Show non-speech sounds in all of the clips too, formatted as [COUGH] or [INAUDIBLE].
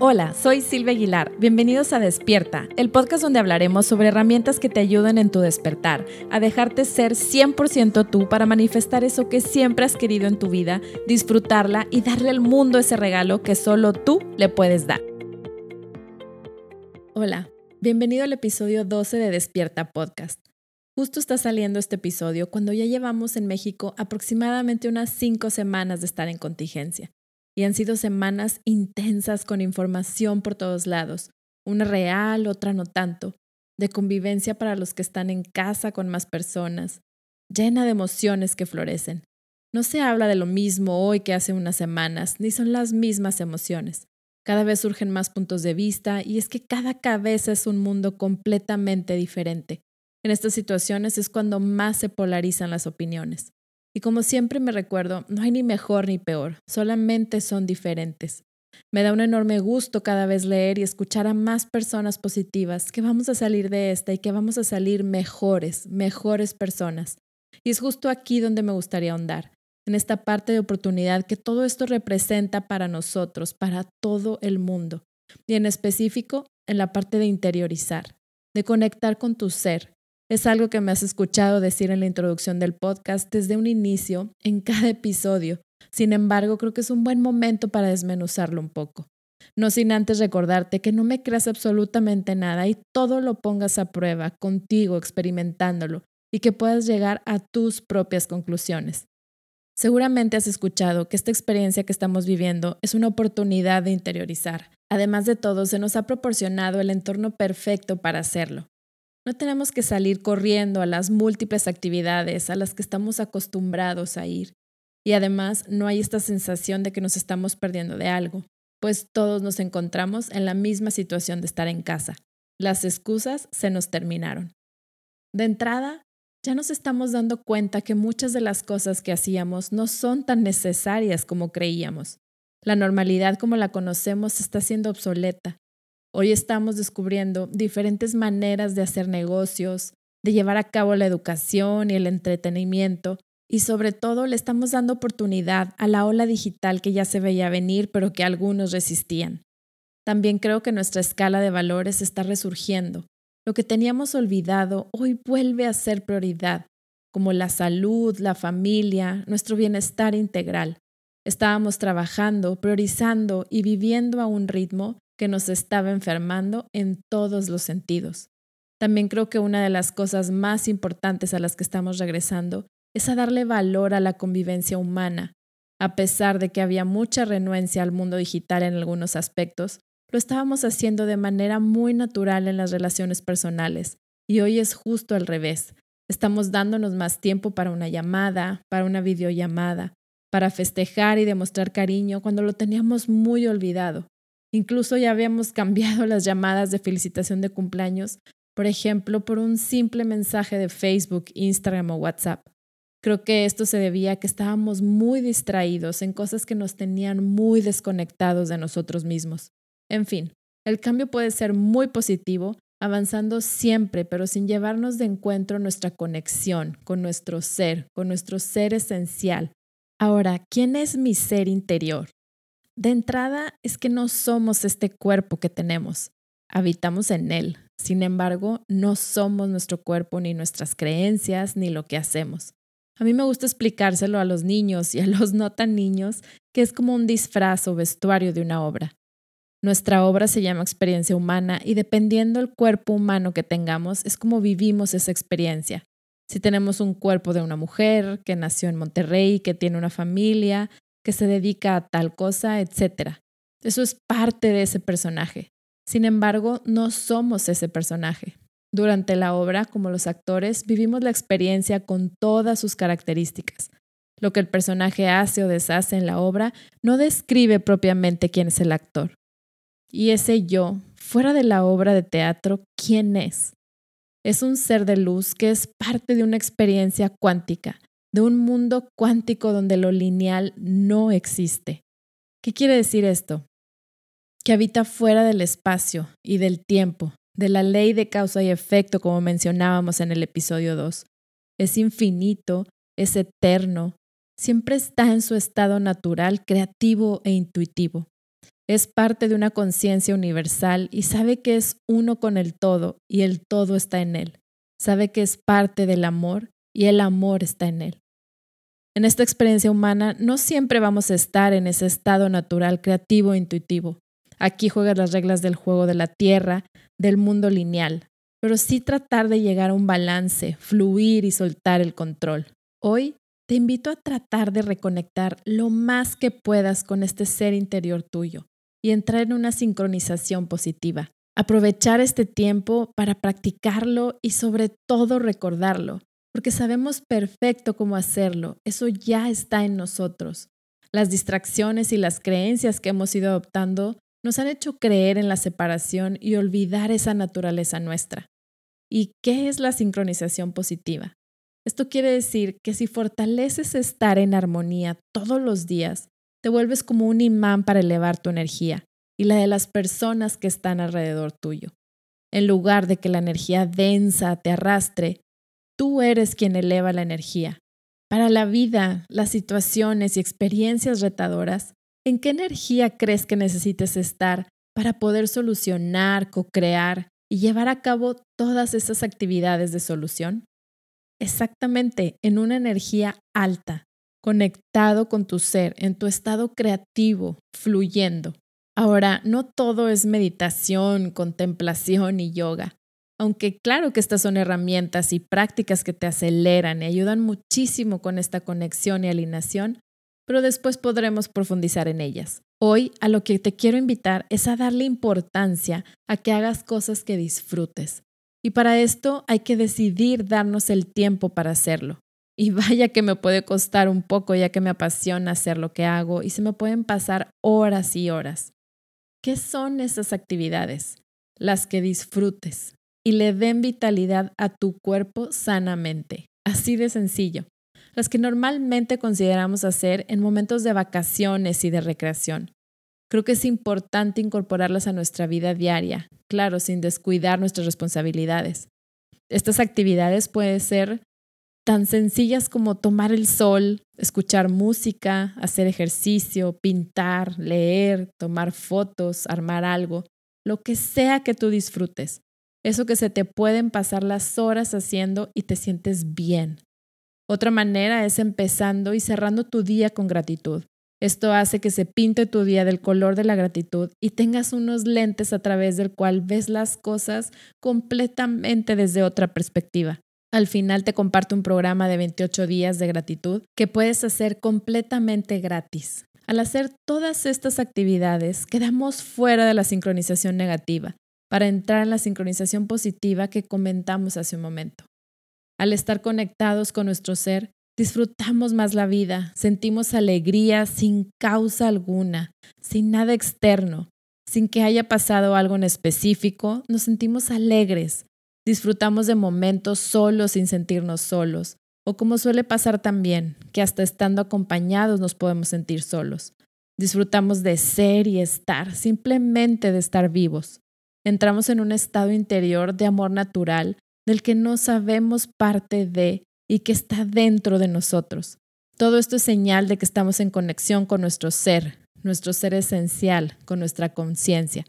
Hola, soy Silvia Aguilar. Bienvenidos a Despierta, el podcast donde hablaremos sobre herramientas que te ayudan en tu despertar, a dejarte ser 100% tú para manifestar eso que siempre has querido en tu vida, disfrutarla y darle al mundo ese regalo que solo tú le puedes dar. Hola, bienvenido al episodio 12 de Despierta Podcast. Justo está saliendo este episodio cuando ya llevamos en México aproximadamente unas 5 semanas de estar en contingencia y han sido semanas intensas con información por todos lados, una real, otra no tanto, de convivencia para los que están en casa con más personas, llena de emociones que florecen. No se habla de lo mismo hoy que hace unas semanas, ni son las mismas emociones. Cada vez surgen más puntos de vista y es que cada cabeza es un mundo completamente diferente. En estas situaciones es cuando más se polarizan las opiniones. Y como siempre me recuerdo, no hay ni mejor ni peor, solamente son diferentes. Me da un enorme gusto cada vez leer y escuchar a más personas positivas que vamos a salir de esta y que vamos a salir mejores, mejores personas. Y es justo aquí donde me gustaría ahondar, en esta parte de oportunidad que todo esto representa para nosotros, para todo el mundo. Y en específico, en la parte de interiorizar, de conectar con tu ser, es algo que me has escuchado decir en la introducción del podcast desde un inicio, en cada episodio. Sin embargo, creo que es un buen momento para desmenuzarlo un poco. No sin antes recordarte que no me creas absolutamente nada y todo lo pongas a prueba contigo experimentándolo y que puedas llegar a tus propias conclusiones. Seguramente has escuchado que esta experiencia que estamos viviendo es una oportunidad de interiorizar. Además de todo, se nos ha proporcionado el entorno perfecto para hacerlo. No tenemos que salir corriendo a las múltiples actividades a las que estamos acostumbrados a ir. Y además no hay esta sensación de que nos estamos perdiendo de algo, pues todos nos encontramos en la misma situación de estar en casa. Las excusas se nos terminaron. De entrada, ya nos estamos dando cuenta que muchas de las cosas que hacíamos no son tan necesarias como creíamos. La normalidad como la conocemos está siendo obsoleta Hoy estamos descubriendo diferentes maneras de hacer negocios, de llevar a cabo la educación y el entretenimiento, y sobre todo le estamos dando oportunidad a la ola digital que ya se veía venir, pero que algunos resistían. También creo que nuestra escala de valores está resurgiendo. Lo que teníamos olvidado hoy vuelve a ser prioridad, como la salud, la familia, nuestro bienestar integral. Estábamos trabajando, priorizando y viviendo a un ritmo que nos estaba enfermando en todos los sentidos. También creo que una de las cosas más importantes a las que estamos regresando es a darle valor a la convivencia humana. A pesar de que había mucha renuencia al mundo digital en algunos aspectos, lo estábamos haciendo de manera muy natural en las relaciones personales. Y hoy es justo al revés. Estamos dándonos más tiempo para una llamada, para una videollamada, para festejar y demostrar cariño cuando lo teníamos muy olvidado. Incluso ya habíamos cambiado las llamadas de felicitación de cumpleaños, por ejemplo, por un simple mensaje de Facebook, Instagram o WhatsApp. Creo que esto se debía a que estábamos muy distraídos en cosas que nos tenían muy desconectados de nosotros mismos. En fin, el cambio puede ser muy positivo, avanzando siempre, pero sin llevarnos de encuentro nuestra conexión con nuestro ser, con nuestro ser esencial. Ahora, ¿quién es mi ser interior? De entrada es que no somos este cuerpo que tenemos, habitamos en él. Sin embargo, no somos nuestro cuerpo ni nuestras creencias ni lo que hacemos. A mí me gusta explicárselo a los niños y a los no tan niños que es como un disfraz o vestuario de una obra. Nuestra obra se llama experiencia humana y dependiendo del cuerpo humano que tengamos es como vivimos esa experiencia. Si tenemos un cuerpo de una mujer que nació en Monterrey, que tiene una familia, que se dedica a tal cosa, etc. Eso es parte de ese personaje. Sin embargo, no somos ese personaje. Durante la obra, como los actores, vivimos la experiencia con todas sus características. Lo que el personaje hace o deshace en la obra no describe propiamente quién es el actor. Y ese yo, fuera de la obra de teatro, ¿quién es? Es un ser de luz que es parte de una experiencia cuántica, de un mundo cuántico donde lo lineal no existe. ¿Qué quiere decir esto? Que habita fuera del espacio y del tiempo, de la ley de causa y efecto como mencionábamos en el episodio 2. Es infinito, es eterno, siempre está en su estado natural, creativo e intuitivo. es parte de una conciencia universal y sabe que es uno con el todo y el todo está en él. Sabe que es parte del amor y el amor está en él. En esta experiencia humana no siempre vamos a estar en ese estado natural, creativo e intuitivo. Aquí juegas las reglas del juego de la tierra, del mundo lineal, pero sí tratar de llegar a un balance, fluir y soltar el control. Hoy te invito a tratar de reconectar lo más que puedas con este ser interior tuyo y entrar en una sincronización positiva. Aprovechar este tiempo para practicarlo y sobre todo recordarlo, porque sabemos perfecto cómo hacerlo, eso ya está en nosotros. Las distracciones y las creencias que hemos ido adoptando nos han hecho creer en la separación y olvidar esa naturaleza nuestra. ¿Y qué es la sincronización positiva? Esto quiere decir que si fortaleces estar en armonía todos los días, te vuelves como un imán para elevar tu energía y la de las personas que están alrededor tuyo. En lugar de que la energía densa te arrastre, tú eres quien eleva la energía. Para la vida, las situaciones y experiencias retadoras, ¿en qué energía crees que necesites estar para poder solucionar, co-crear y llevar a cabo todas esas actividades de solución? Exactamente, en una energía alta, conectado con tu ser, en tu estado creativo, fluyendo. Ahora, no todo es meditación, contemplación y yoga, aunque claro que estas son herramientas y prácticas que te aceleran y ayudan muchísimo con esta conexión y alineación, pero después podremos profundizar en ellas. Hoy a lo que te quiero invitar es a darle importancia a que hagas cosas que disfrutes. Y para esto hay que decidir darnos el tiempo para hacerlo. Y [LAUGHS] vaya que me puede costar un poco ya que me apasiona hacer lo que hago y se me pueden pasar horas y horas. ¿Qué son esas actividades? Las que disfrutes y le den vitalidad a tu cuerpo sanamente. Así de sencillo. Las que normalmente consideramos hacer en momentos de vacaciones y de recreación. Creo que es importante incorporarlas a nuestra vida diaria, claro, sin descuidar nuestras responsabilidades. Estas actividades pueden ser tan sencillas como tomar el sol, escuchar música, hacer ejercicio, pintar, leer, tomar fotos, armar algo, lo que sea que tú disfrutes. Eso que se te pueden pasar las horas haciendo y te sientes bien. Otra manera es empezando y cerrando tu día con gratitud. Esto hace que se pinte tu día del color de la gratitud y tengas unos lentes a través del cual ves las cosas completamente desde otra perspectiva. Al final te comparto un programa de 28 días de gratitud que puedes hacer completamente gratis. Al hacer todas estas actividades, quedamos fuera de la sincronización negativa para entrar en la sincronización positiva que comentamos hace un momento. Al estar conectados con nuestro ser, disfrutamos más la vida, sentimos alegría sin causa alguna, sin nada externo, sin que haya pasado algo en específico, nos sentimos alegres, Disfrutamos de momentos solos sin sentirnos solos, o como suele pasar también, que hasta estando acompañados nos podemos sentir solos. Disfrutamos de ser y estar, simplemente de estar vivos. Entramos en un estado interior de amor natural del que no sabemos parte de y que está dentro de nosotros. Todo esto es señal de que estamos en conexión con nuestro ser, nuestro ser esencial, con nuestra conciencia.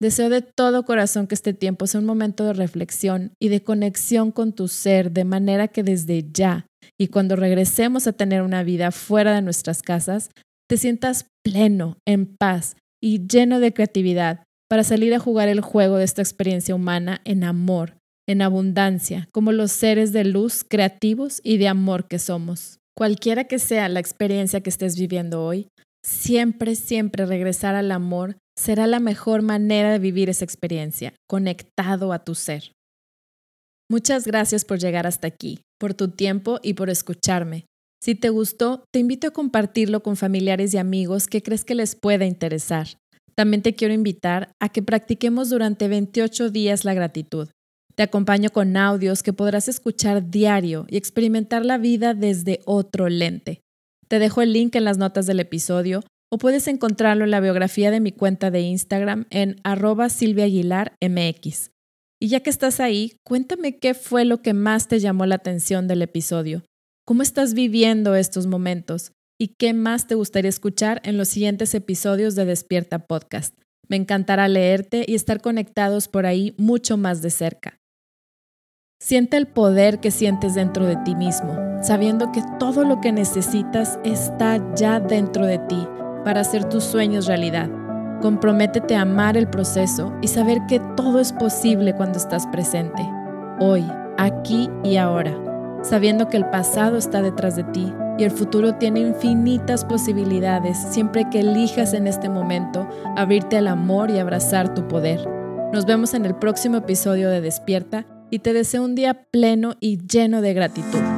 Deseo de todo corazón que este tiempo sea un momento de reflexión y de conexión con tu ser, de manera que desde ya y cuando regresemos a tener una vida fuera de nuestras casas, te sientas pleno, en paz y lleno de creatividad para salir a jugar el juego de esta experiencia humana en amor, en abundancia, como los seres de luz creativos y de amor que somos. Cualquiera que sea la experiencia que estés viviendo hoy, siempre, siempre regresar al amor será la mejor manera de vivir esa experiencia, conectado a tu ser. Muchas gracias por llegar hasta aquí, por tu tiempo y por escucharme. Si te gustó, te invito a compartirlo con familiares y amigos que crees que les pueda interesar. También te quiero invitar a que practiquemos durante 28 días la gratitud. Te acompaño con audios que podrás escuchar diario y experimentar la vida desde otro lente. Te dejo el link en las notas del episodio o puedes encontrarlo en la biografía de mi cuenta de Instagram en arroba silviaaguilarmx. Y ya que estás ahí, cuéntame qué fue lo que más te llamó la atención del episodio. ¿Cómo estás viviendo estos momentos? Y qué más te gustaría escuchar en los siguientes episodios de Despierta Podcast. Me encantará leerte y estar conectados por ahí mucho más de cerca. Siente el poder que sientes dentro de ti mismo, sabiendo que todo lo que necesitas está ya dentro de ti para hacer tus sueños realidad. Comprométete a amar el proceso y saber que todo es posible cuando estás presente, hoy, aquí y ahora, sabiendo que el pasado está detrás de ti y el futuro tiene infinitas posibilidades siempre que elijas en este momento abrirte al amor y abrazar tu poder. Nos vemos en el próximo episodio de Despierta y te deseo un día pleno y lleno de gratitud.